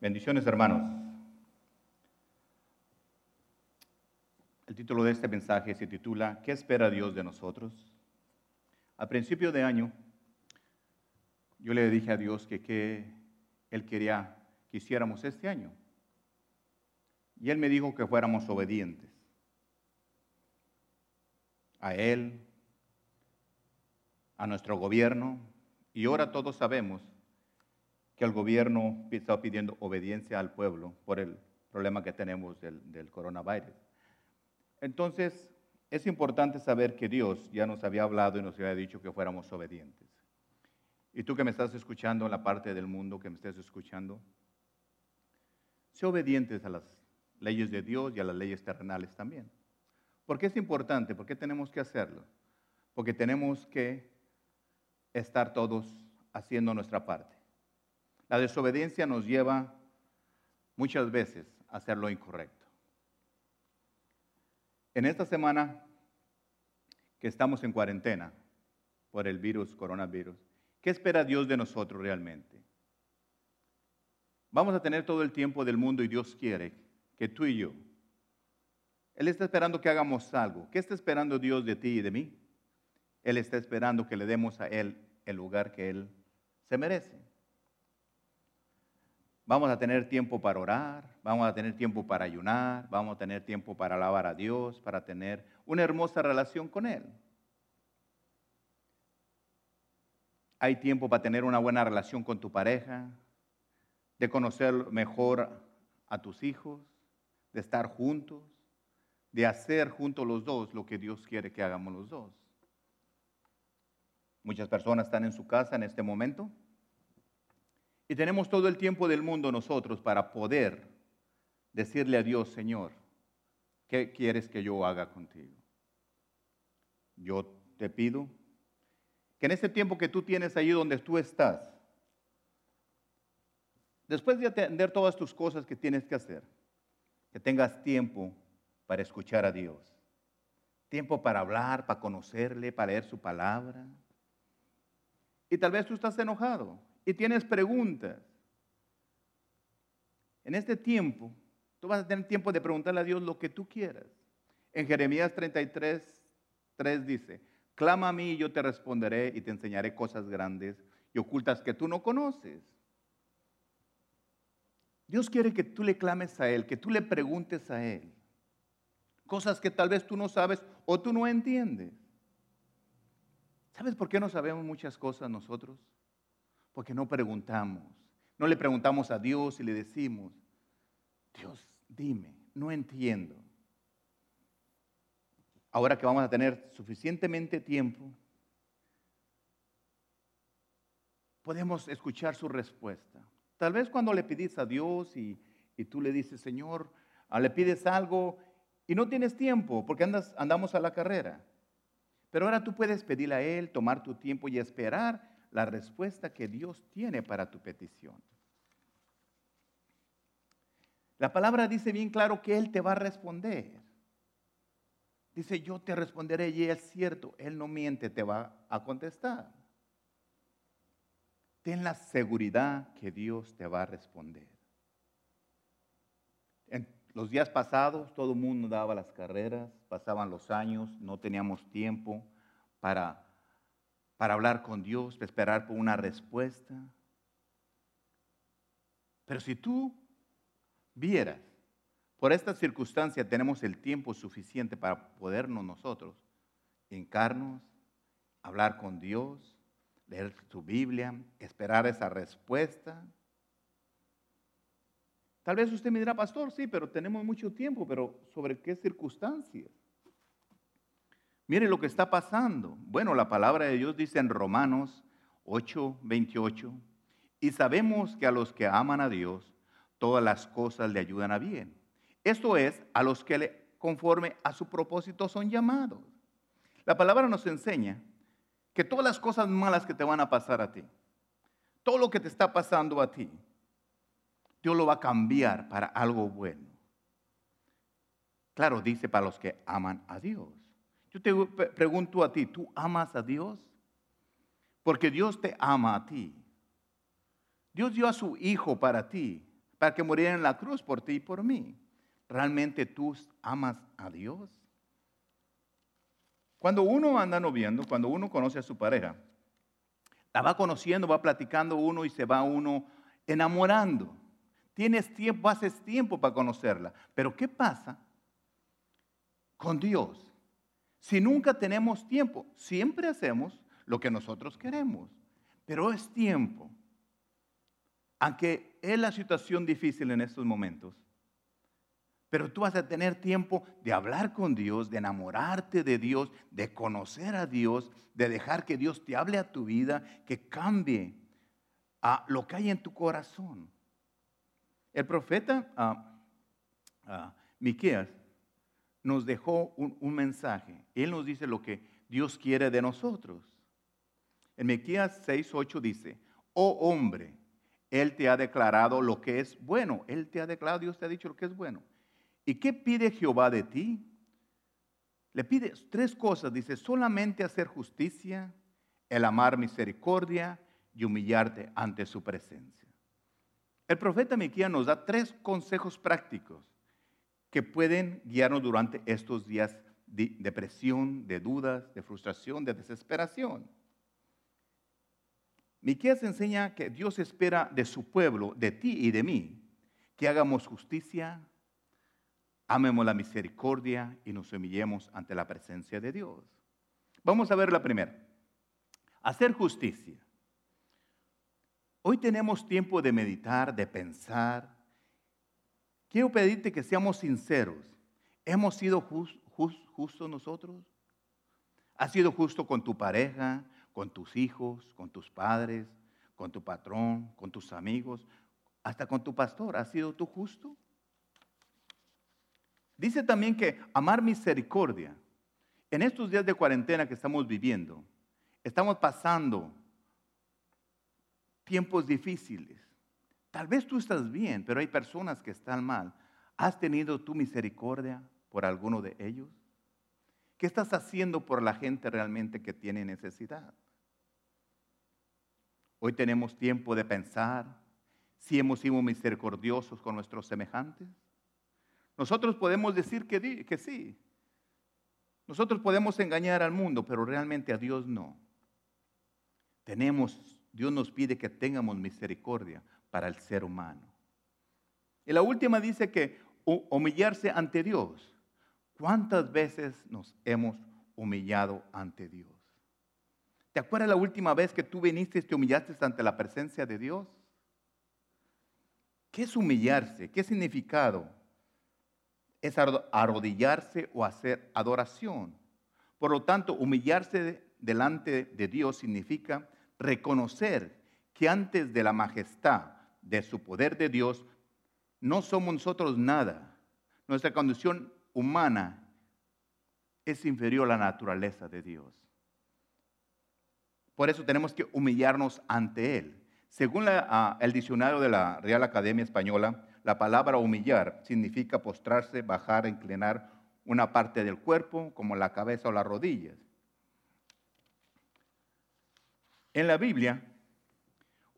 Bendiciones, hermanos. El título de este mensaje se titula ¿Qué espera Dios de nosotros? A principio de año, yo le dije a Dios que qué Él quería que hiciéramos este año. Y Él me dijo que fuéramos obedientes a Él, a nuestro gobierno. Y ahora todos sabemos que el gobierno está pidiendo obediencia al pueblo por el problema que tenemos del, coronavirus. Entonces, es importante saber que Dios ya nos había hablado y nos había dicho que fuéramos obedientes. Y tú que me estás escuchando en la parte del mundo que me estés escuchando, sé obedientes a las leyes de Dios y a las leyes terrenales también. ¿Por qué es importante? ¿Por qué tenemos que hacerlo? Porque tenemos que estar todos haciendo nuestra parte. La desobediencia nos lleva muchas veces a hacer lo incorrecto. En esta semana que estamos en cuarentena por el virus, coronavirus, ¿qué espera Dios de nosotros realmente? Vamos a tener todo el tiempo del mundo y Dios quiere que tú y yo, Él está esperando que hagamos algo. ¿Qué está esperando Dios de ti y de mí? Él está esperando que le demos a Él el lugar que Él se merece. Vamos a tener tiempo para orar, vamos a tener tiempo para ayunar, vamos a tener tiempo para alabar a Dios, para tener una hermosa relación con Él. Hay tiempo para tener una buena relación con tu pareja, de conocer mejor a tus hijos, de estar juntos, de hacer juntos los dos lo que Dios quiere que hagamos los dos. Muchas personas están en su casa en este momento y tenemos todo el tiempo del mundo nosotros para poder decirle a Dios, Señor, ¿qué quieres que yo haga contigo? Yo te pido que en ese tiempo que tú tienes ahí donde tú estás, después de atender todas tus cosas que tienes que hacer, que tengas tiempo para escuchar a Dios, tiempo para hablar, para conocerle, para leer su palabra. Y tal vez tú estás enojado y tienes preguntas. En este tiempo, tú vas a tener tiempo de preguntarle a Dios lo que tú quieras. En Jeremías 33, 3 dice, clama a mí y yo te responderé y te enseñaré cosas grandes y ocultas que tú no conoces. Dios quiere que tú le clames a Él, que tú le preguntes a Él. Cosas que tal vez tú no sabes o tú no entiendes. ¿Sabes por qué no sabemos muchas cosas nosotros? Porque no preguntamos. No le preguntamos a Dios y le decimos, Dios, dime, no entiendo. Ahora que vamos a tener suficientemente tiempo, podemos escuchar su respuesta. Tal vez cuando le pides a Dios y, tú le dices, Señor, ah, le pides algo y no tienes tiempo porque andas, andamos a la carrera. Pero ahora tú puedes pedirle a Él, tomar tu tiempo y esperar la respuesta que Dios tiene para tu petición. La palabra dice bien claro que Él te va a responder. Dice, yo te responderé y es cierto, Él no miente, te va a contestar. Ten la seguridad que Dios te va a responder. En los días pasados todo el mundo daba las carreras, pasaban los años, no teníamos tiempo para para hablar con Dios, para esperar por una respuesta. Pero si tú vieras, por esta circunstancia tenemos el tiempo suficiente para podernos nosotros hincarnos, hablar con Dios, leer su Biblia, esperar esa respuesta. Tal vez usted me dirá, pastor, sí, pero tenemos mucho tiempo, pero ¿sobre qué circunstancias? Mire lo que está pasando. Bueno, la palabra de Dios dice en Romanos 8, 28, y sabemos que a los que aman a Dios, todas las cosas le ayudan a bien. Esto es, a los que le, conforme a su propósito son llamados. La palabra nos enseña que todas las cosas malas que te van a pasar a ti, todo lo que te está pasando a ti, Dios lo va a cambiar para algo bueno. Claro, dice para los que aman a Dios. Yo te pregunto a ti, ¿tú amas a Dios? Porque Dios te ama a ti. Dios dio a su Hijo para ti, para que muriera en la cruz por ti y por mí. ¿Realmente tú amas a Dios? Cuando uno anda noviando, cuando uno conoce a su pareja, la va conociendo, va platicando uno y se va uno enamorando. Tienes tiempo, haces tiempo para conocerla. Pero ¿qué pasa con Dios? Si nunca tenemos tiempo, siempre hacemos lo que nosotros queremos. Pero es tiempo. Aunque es la situación difícil en estos momentos, pero tú vas a tener tiempo de hablar con Dios, de enamorarte de Dios, de conocer a Dios, de dejar que Dios te hable a tu vida, que cambie a lo que hay en tu corazón. El profeta uh, Miqueas nos dejó un, mensaje. Él nos dice lo que Dios quiere de nosotros. En Miqueas 6:8 dice: "Oh hombre, él te ha declarado lo que es bueno. Él te ha declarado, Dios te ha dicho lo que es bueno." ¿Y qué pide Jehová de ti? Le pide tres cosas. Dice, solamente hacer justicia, el amar misericordia y humillarte ante su presencia. El profeta Miquía nos da tres consejos prácticos que pueden guiarnos durante estos días de depresión, de dudas, de frustración, de desesperación. Miquías enseña que Dios espera de su pueblo, de ti y de mí, que hagamos justicia, amemos la misericordia y nos humillemos ante la presencia de Dios. Vamos a ver la primera. Hacer justicia. Hoy tenemos tiempo de meditar, de pensar. Quiero pedirte que seamos sinceros. ¿Hemos sido justos nosotros? ¿Has sido justo con tu pareja, con tus hijos, con tus padres, con tu patrón, con tus amigos, hasta con tu pastor? ¿Has sido tú justo? Dice también que amar misericordia. En estos días de cuarentena que estamos viviendo, estamos pasando tiempos difíciles. Tal vez tú estás bien, pero hay personas que están mal. ¿Has tenido tu misericordia por alguno de ellos? ¿Qué estás haciendo por la gente realmente que tiene necesidad? Hoy tenemos tiempo de pensar si hemos sido misericordiosos con nuestros semejantes. Nosotros podemos decir que, sí. Nosotros podemos engañar al mundo, pero realmente a Dios no. Tenemos, Dios nos pide que tengamos misericordia para el ser humano. Y la última dice que humillarse ante Dios. ¿Cuántas veces nos hemos humillado ante Dios? ¿Te acuerdas la última vez que tú viniste y te humillaste ante la presencia de Dios? ¿Qué es humillarse? ¿Qué significado? es arrodillarse o hacer adoración. Por lo tanto, humillarse delante de Dios significa reconocer que antes de la majestad de su poder de Dios, no somos nosotros nada. Nuestra condición humana es inferior a la naturaleza de Dios. Por eso tenemos que humillarnos ante Él. Según ah, el diccionario de la Real Academia Española, la palabra humillar significa postrarse, bajar, inclinar una parte del cuerpo, como la cabeza o las rodillas. En la Biblia,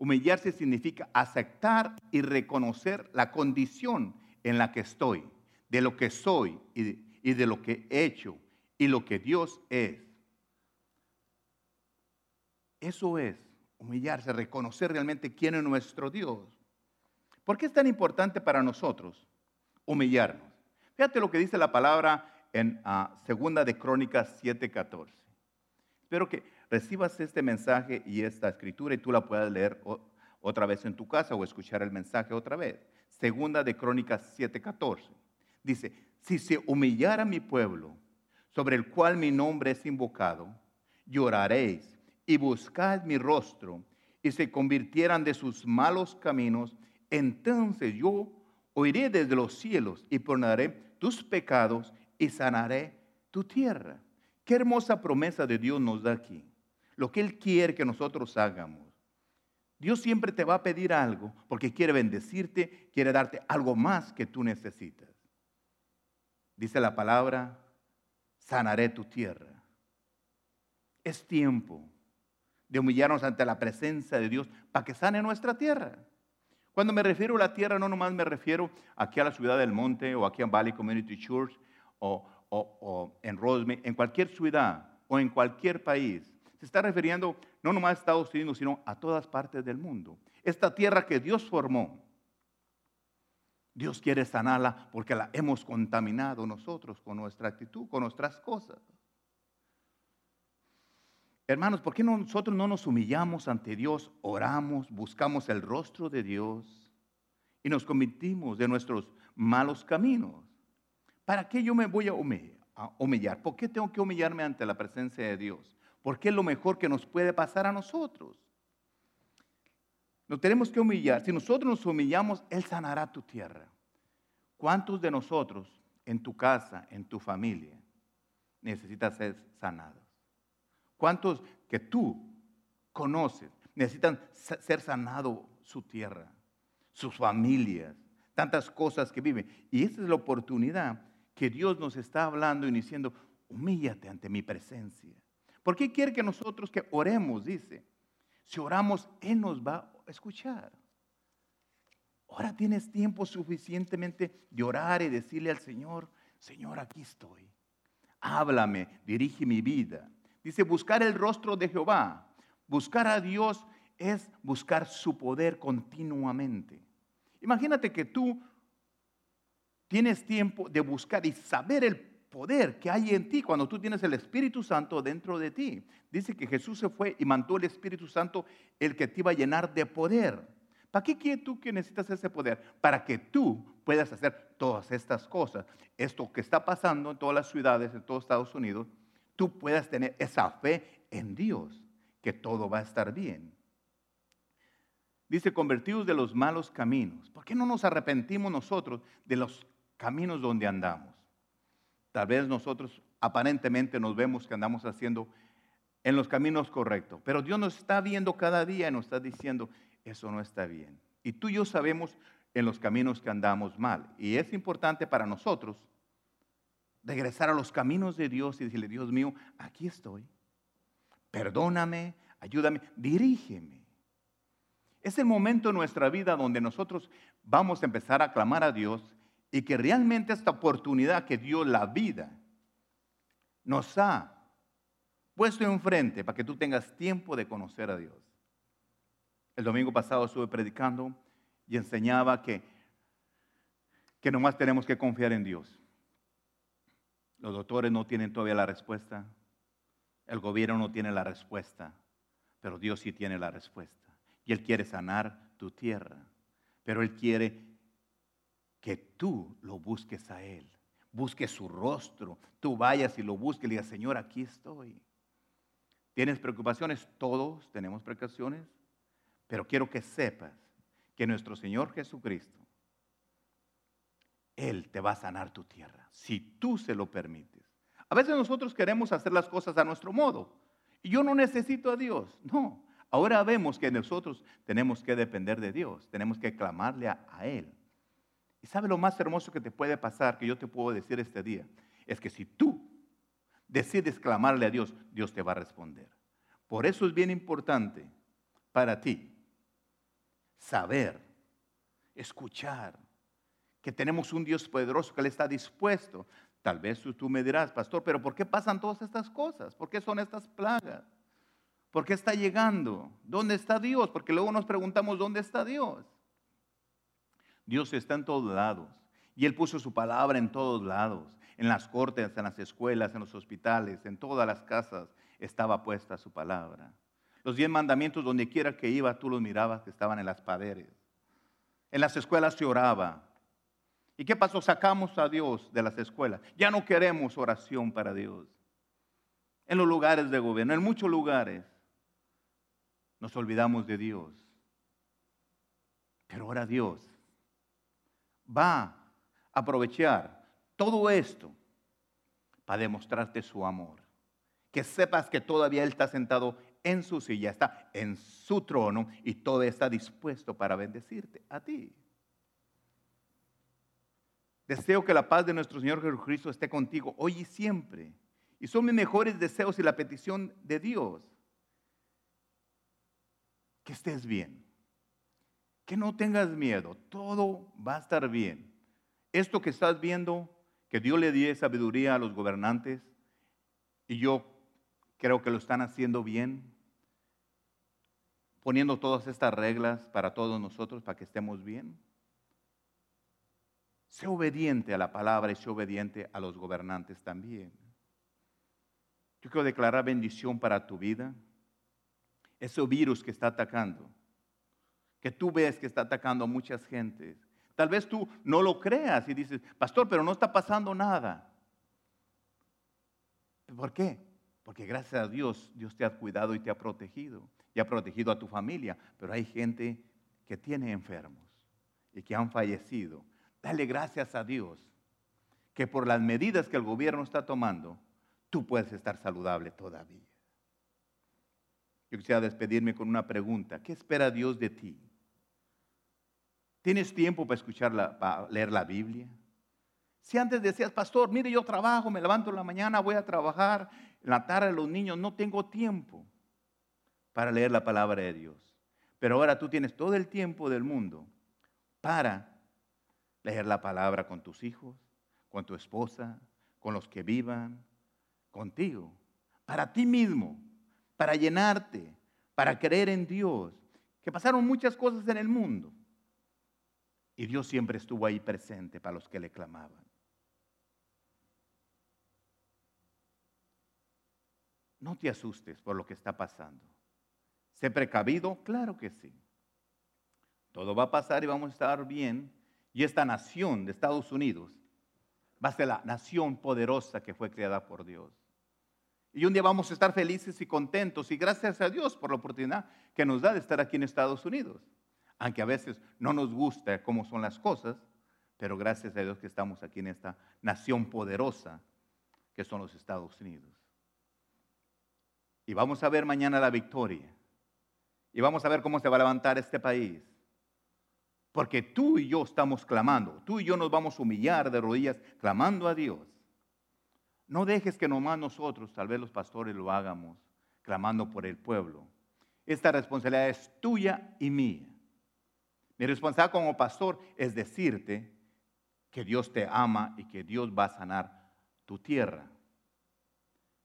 humillarse significa aceptar y reconocer la condición en la que estoy, de lo que soy y de, lo que he hecho y lo que Dios es. Eso es humillarse, reconocer realmente quién es nuestro Dios. ¿Por qué es tan importante para nosotros humillarnos? Fíjate lo que dice la palabra en ah, Segunda de Crónicas 7:14. Espero que recibas este mensaje y esta escritura y tú la puedas leer otra vez en tu casa o escuchar el mensaje otra vez. Segunda de Crónicas 7:14. Dice, si se humillara mi pueblo, sobre el cual mi nombre es invocado, lloraréis y buscad mi rostro y se convirtieran de sus malos caminos entonces yo oiré desde los cielos y perdonaré tus pecados y sanaré tu tierra. Qué hermosa promesa de Dios nos da aquí. Lo que Él quiere que nosotros hagamos. Dios siempre te va a pedir algo porque quiere bendecirte, quiere darte algo más que tú necesitas. Dice la palabra, sanaré tu tierra. Es tiempo de humillarnos ante la presencia de Dios para que sane nuestra tierra. Cuando me refiero a la tierra, no nomás me refiero aquí a la ciudad del monte o aquí en Valley Community Church o, en Rosemary, en cualquier ciudad o en cualquier país. Se está refiriendo no nomás a Estados Unidos, sino a todas partes del mundo. Esta tierra que Dios formó, Dios quiere sanarla porque la hemos contaminado nosotros con nuestra actitud, con nuestras cosas. Hermanos, ¿por qué nosotros no nos humillamos ante Dios, oramos, buscamos el rostro de Dios y nos convertimos de nuestros malos caminos? ¿Para qué yo me voy a humillar? ¿Por qué tengo que humillarme ante la presencia de Dios? Porque es lo mejor que nos puede pasar a nosotros. Nos tenemos que humillar. Si nosotros nos humillamos, Él sanará tu tierra. ¿Cuántos de nosotros en tu casa, en tu familia, necesitan ser sanados? ¿Cuántos que tú conoces necesitan ser sanado su tierra, sus familias, tantas cosas que viven? Y esta es la oportunidad que Dios nos está hablando y diciendo, humíllate ante mi presencia. ¿Por qué quiere que nosotros que oremos? Dice, si oramos, Él nos va a escuchar. Ahora tienes tiempo suficientemente de orar y decirle al Señor, Señor, aquí estoy. Háblame, dirige mi vida. Dice, buscar el rostro de Jehová. Buscar a Dios es buscar su poder continuamente. Imagínate que tú tienes tiempo de buscar y saber el poder que hay en ti cuando tú tienes el Espíritu Santo dentro de ti. Dice que Jesús se fue y mandó el Espíritu Santo el que te iba a llenar de poder. ¿Para qué quieres tú que necesitas ese poder? Para que tú puedas hacer todas estas cosas. Esto que está pasando en todas las ciudades, en todos Estados Unidos, tú puedas tener esa fe en Dios, que todo va a estar bien. Dice, convertidos de los malos caminos. ¿Por qué no nos arrepentimos nosotros de los caminos donde andamos? Tal vez nosotros aparentemente nos vemos que andamos haciendo en los caminos correctos, pero Dios nos está viendo cada día y nos está diciendo, eso no está bien. Y tú y yo sabemos en los caminos que andamos mal. Y es importante para nosotros regresar a los caminos de Dios y decirle, Dios mío, aquí estoy. Perdóname, ayúdame, dirígeme. Es el momento en nuestra vida donde nosotros vamos a empezar a clamar a Dios y que realmente esta oportunidad que dio la vida nos ha puesto enfrente para que tú tengas tiempo de conocer a Dios. El domingo pasado estuve predicando y enseñaba que, que nomás tenemos que confiar en Dios. Los doctores no tienen todavía la respuesta. El gobierno no tiene la respuesta. Pero Dios sí tiene la respuesta. Y Él quiere sanar tu tierra. Pero Él quiere que tú lo busques a Él. Busques su rostro. Tú vayas y lo busques y le digas, Señor, aquí estoy. ¿Tienes preocupaciones? Todos tenemos preocupaciones. Pero quiero que sepas que nuestro Señor Jesucristo él te va a sanar tu tierra, si tú se lo permites. A veces nosotros queremos hacer las cosas a nuestro modo. Y yo no necesito a Dios. No. Ahora vemos que nosotros tenemos que depender de Dios. Tenemos que clamarle a, a Él. Y sabe lo más hermoso que te puede pasar, que yo te puedo decir este día, es que si tú decides clamarle a Dios, Dios te va a responder. Por eso es bien importante para ti saber, escuchar, que tenemos un Dios poderoso que Él está dispuesto. Tal vez tú, me dirás, pastor, pero ¿por qué pasan todas estas cosas? ¿Por qué son estas plagas? ¿Por qué está llegando? ¿Dónde está Dios? Porque luego nos preguntamos, ¿dónde está Dios? Dios está en todos lados. Y Él puso su palabra en todos lados. En las cortes, en las escuelas, en los hospitales, en todas las casas estaba puesta su palabra. Los diez mandamientos, donde quiera que iba, tú los mirabas que estaban en las paredes. En las escuelas se oraba, ¿Y qué pasó? Sacamos a Dios de las escuelas. Ya no queremos oración para Dios. En los lugares de gobierno, en muchos lugares, nos olvidamos de Dios. Pero ahora Dios va a aprovechar todo esto para demostrarte su amor. Que sepas que todavía Él está sentado en su silla, está en su trono y todo está dispuesto para bendecirte a ti. Deseo que la paz de nuestro Señor Jesucristo esté contigo hoy y siempre. Y son mis mejores deseos y la petición de Dios. Que estés bien. Que no tengas miedo, todo va a estar bien. Esto que estás viendo, que Dios le dio sabiduría a los gobernantes, y yo creo que lo están haciendo bien, poniendo todas estas reglas para todos nosotros, para que estemos bien. Sé obediente a la palabra y sé obediente a los gobernantes también. Yo quiero declarar bendición para tu vida. Ese virus que está atacando, que tú ves que está atacando a muchas gentes. Tal vez tú no lo creas y dices, pastor, pero no está pasando nada. ¿Por qué? Porque gracias a Dios, Dios te ha cuidado y te ha protegido. Y ha protegido a tu familia. Pero hay gente que tiene enfermos y que han fallecido. Dale gracias a Dios que por las medidas que el gobierno está tomando, tú puedes estar saludable todavía. Yo quisiera despedirme con una pregunta. ¿Qué espera Dios de ti? ¿Tienes tiempo para, escuchar para leer la Biblia? Si antes decías, pastor, mire, yo trabajo, me levanto en la mañana, voy a trabajar, en la tarde los niños, no tengo tiempo para leer la palabra de Dios. Pero ahora tú tienes todo el tiempo del mundo para leer la palabra con tus hijos, con tu esposa, con los que vivan, contigo, para ti mismo, para llenarte, para creer en Dios. Que pasaron muchas cosas en el mundo. Y Dios siempre estuvo ahí presente para los que le clamaban. No te asustes por lo que está pasando. Sé precavido, claro que sí. Todo va a pasar y vamos a estar bien. Y esta nación de Estados Unidos va a ser la nación poderosa que fue creada por Dios. Y un día vamos a estar felices y contentos y gracias a Dios por la oportunidad que nos da de estar aquí en Estados Unidos. Aunque a veces no nos gusta cómo son las cosas, pero gracias a Dios que estamos aquí en esta nación poderosa que son los Estados Unidos. Y vamos a ver mañana la victoria. Y vamos a ver cómo se va a levantar este país. Porque tú y yo estamos clamando. Tú y yo nos vamos a humillar de rodillas clamando a Dios. No dejes que nomás nosotros, tal vez los pastores, lo hagamos clamando por el pueblo. Esta responsabilidad es tuya y mía. Mi responsabilidad como pastor es decirte que Dios te ama y que Dios va a sanar tu tierra.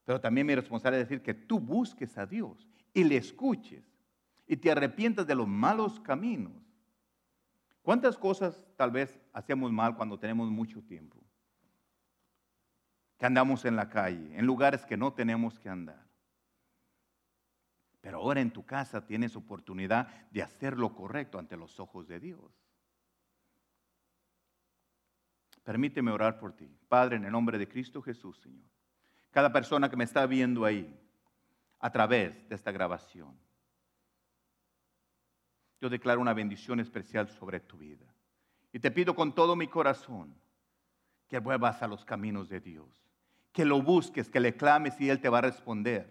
Pero también mi responsabilidad es decir que tú busques a Dios y le escuches y te arrepientas de los malos caminos. ¿Cuántas cosas tal vez hacemos mal cuando tenemos mucho tiempo? Que andamos en la calle, en lugares que no tenemos que andar. Pero ahora en tu casa tienes oportunidad de hacer lo correcto ante los ojos de Dios. Permíteme orar por ti. Padre, en el nombre de Cristo Jesús, Señor cada persona que me está viendo ahí a través de esta grabación. Yo declaro una bendición especial sobre tu vida. Y te pido con todo mi corazón que vuelvas a los caminos de Dios, que lo busques, que le clames y Él te va a responder.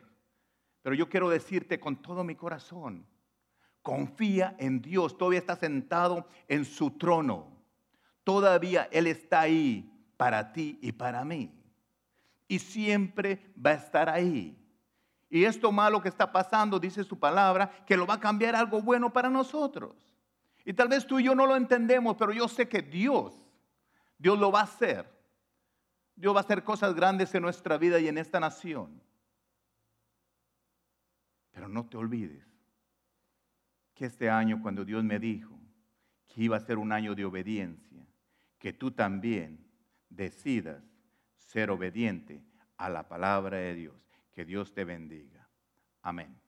Pero yo quiero decirte con todo mi corazón, confía en Dios, todavía está sentado en su trono, todavía Él está ahí para ti y para mí y siempre va a estar ahí. Y esto malo que está pasando, dice su palabra, que lo va a cambiar algo bueno para nosotros. Y tal vez tú y yo no lo entendemos, pero yo sé que Dios, Dios lo va a hacer. Dios va a hacer cosas grandes en nuestra vida y en esta nación. Pero no te olvides que este año cuando Dios me dijo que iba a ser un año de obediencia, que tú también decidas ser obediente a la palabra de Dios. Que Dios te bendiga. Amén.